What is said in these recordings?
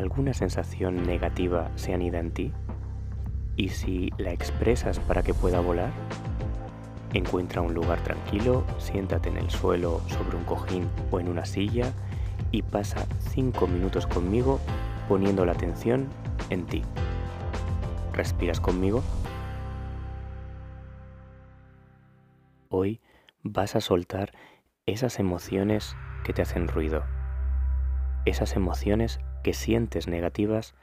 alguna sensación negativa se anida en ti? ¿Y si la expresas para que pueda volar? Encuentra un lugar tranquilo, siéntate en el suelo, sobre un cojín o en una silla y pasa 5 minutos conmigo poniendo la atención en ti. ¿Respiras conmigo? Hoy vas a soltar esas emociones que te hacen ruido. Esas emociones que sientes negativas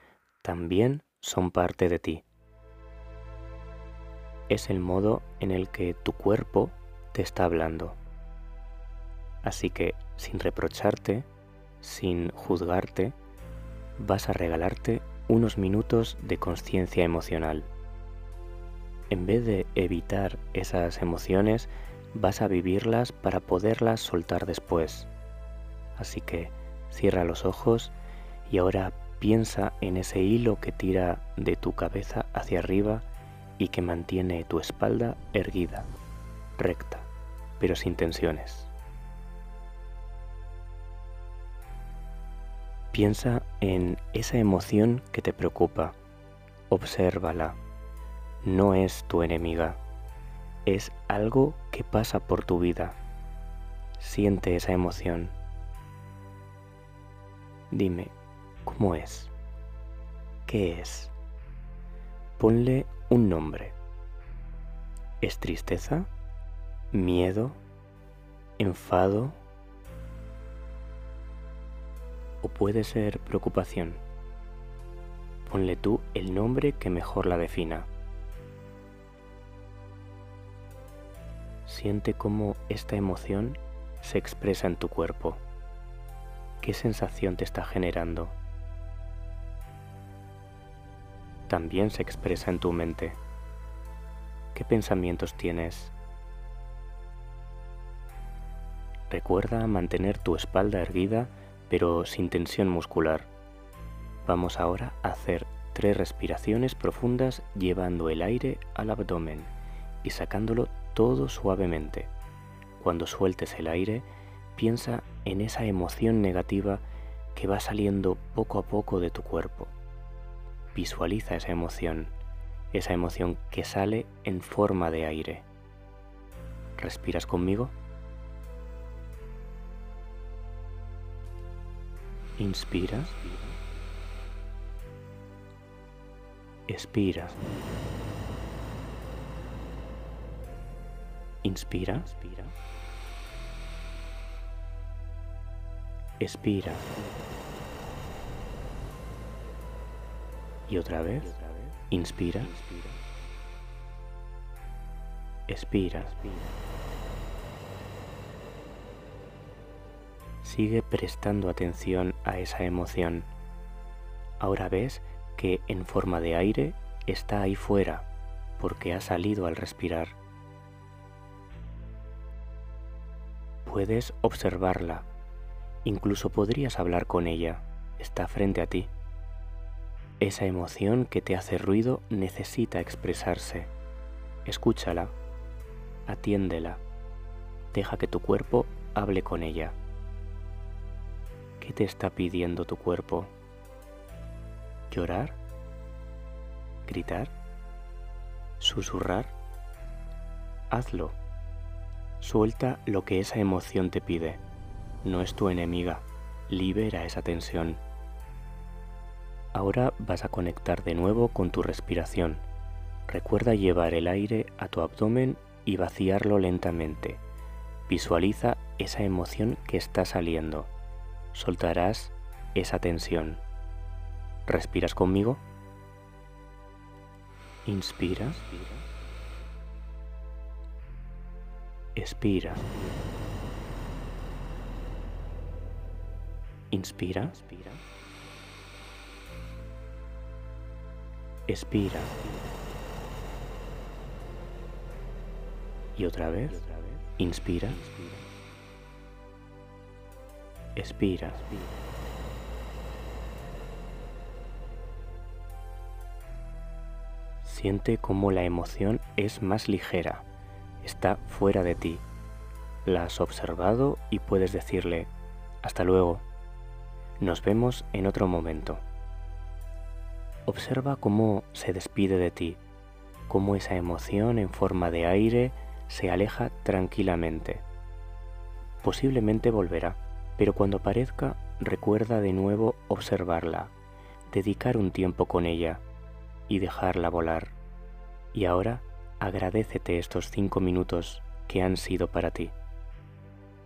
también son parte de ti. Es el modo en el que tu cuerpo te está hablando. Así que sin reprocharte, sin juzgarte, vas a regalarte unos minutos de conciencia emocional. En vez de evitar esas emociones, vas a vivirlas para poderlas soltar después. Así que cierra los ojos y ahora piensa en ese hilo que tira de tu cabeza hacia arriba y que mantiene tu espalda erguida, recta, pero sin tensiones. Piensa en esa emoción que te preocupa, obsérvala, no es tu enemiga, es algo que pasa por tu vida. Siente esa emoción. Dime, ¿cómo es? ¿Qué es? Ponle un nombre. ¿Es tristeza? ¿Miedo? ¿Enfado? ¿O puede ser preocupación? Ponle tú el nombre que mejor la defina. Siente cómo esta emoción se expresa en tu cuerpo. ¿Qué sensación te está generando? También se expresa en tu mente. ¿Qué pensamientos tienes? Recuerda mantener tu espalda erguida pero sin tensión muscular. Vamos ahora a hacer tres respiraciones profundas llevando el aire al abdomen y sacándolo todo suavemente. Cuando sueltes el aire, piensa en esa emoción negativa que va saliendo poco a poco de tu cuerpo. Visualiza esa emoción, esa emoción que sale en forma de aire. ¿Respiras conmigo? Inspira. Expira. Inspira. Expira. Y otra vez. Inspira. Expira. Sigue prestando atención a esa emoción. Ahora ves que en forma de aire está ahí fuera porque ha salido al respirar. Puedes observarla, incluso podrías hablar con ella, está frente a ti. Esa emoción que te hace ruido necesita expresarse. Escúchala, atiéndela, deja que tu cuerpo hable con ella. ¿Qué te está pidiendo tu cuerpo? ¿Llorar? ¿Gritar? ¿Susurrar? Hazlo. Suelta lo que esa emoción te pide. No es tu enemiga. Libera esa tensión. Ahora vas a conectar de nuevo con tu respiración. Recuerda llevar el aire a tu abdomen y vaciarlo lentamente. Visualiza esa emoción que está saliendo. Soltarás esa tensión. ¿Respiras conmigo? Inspira. Expira. Inspira. Expira. Y otra vez. Inspira. Expira. Siente cómo la emoción es más ligera está fuera de ti. La has observado y puedes decirle, hasta luego. Nos vemos en otro momento. Observa cómo se despide de ti, cómo esa emoción en forma de aire se aleja tranquilamente. Posiblemente volverá, pero cuando aparezca recuerda de nuevo observarla, dedicar un tiempo con ella y dejarla volar. Y ahora agradecete estos cinco minutos que han sido para ti.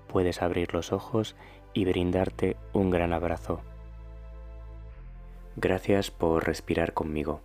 Puedes abrir los ojos y brindarte un gran abrazo. Gracias por respirar conmigo.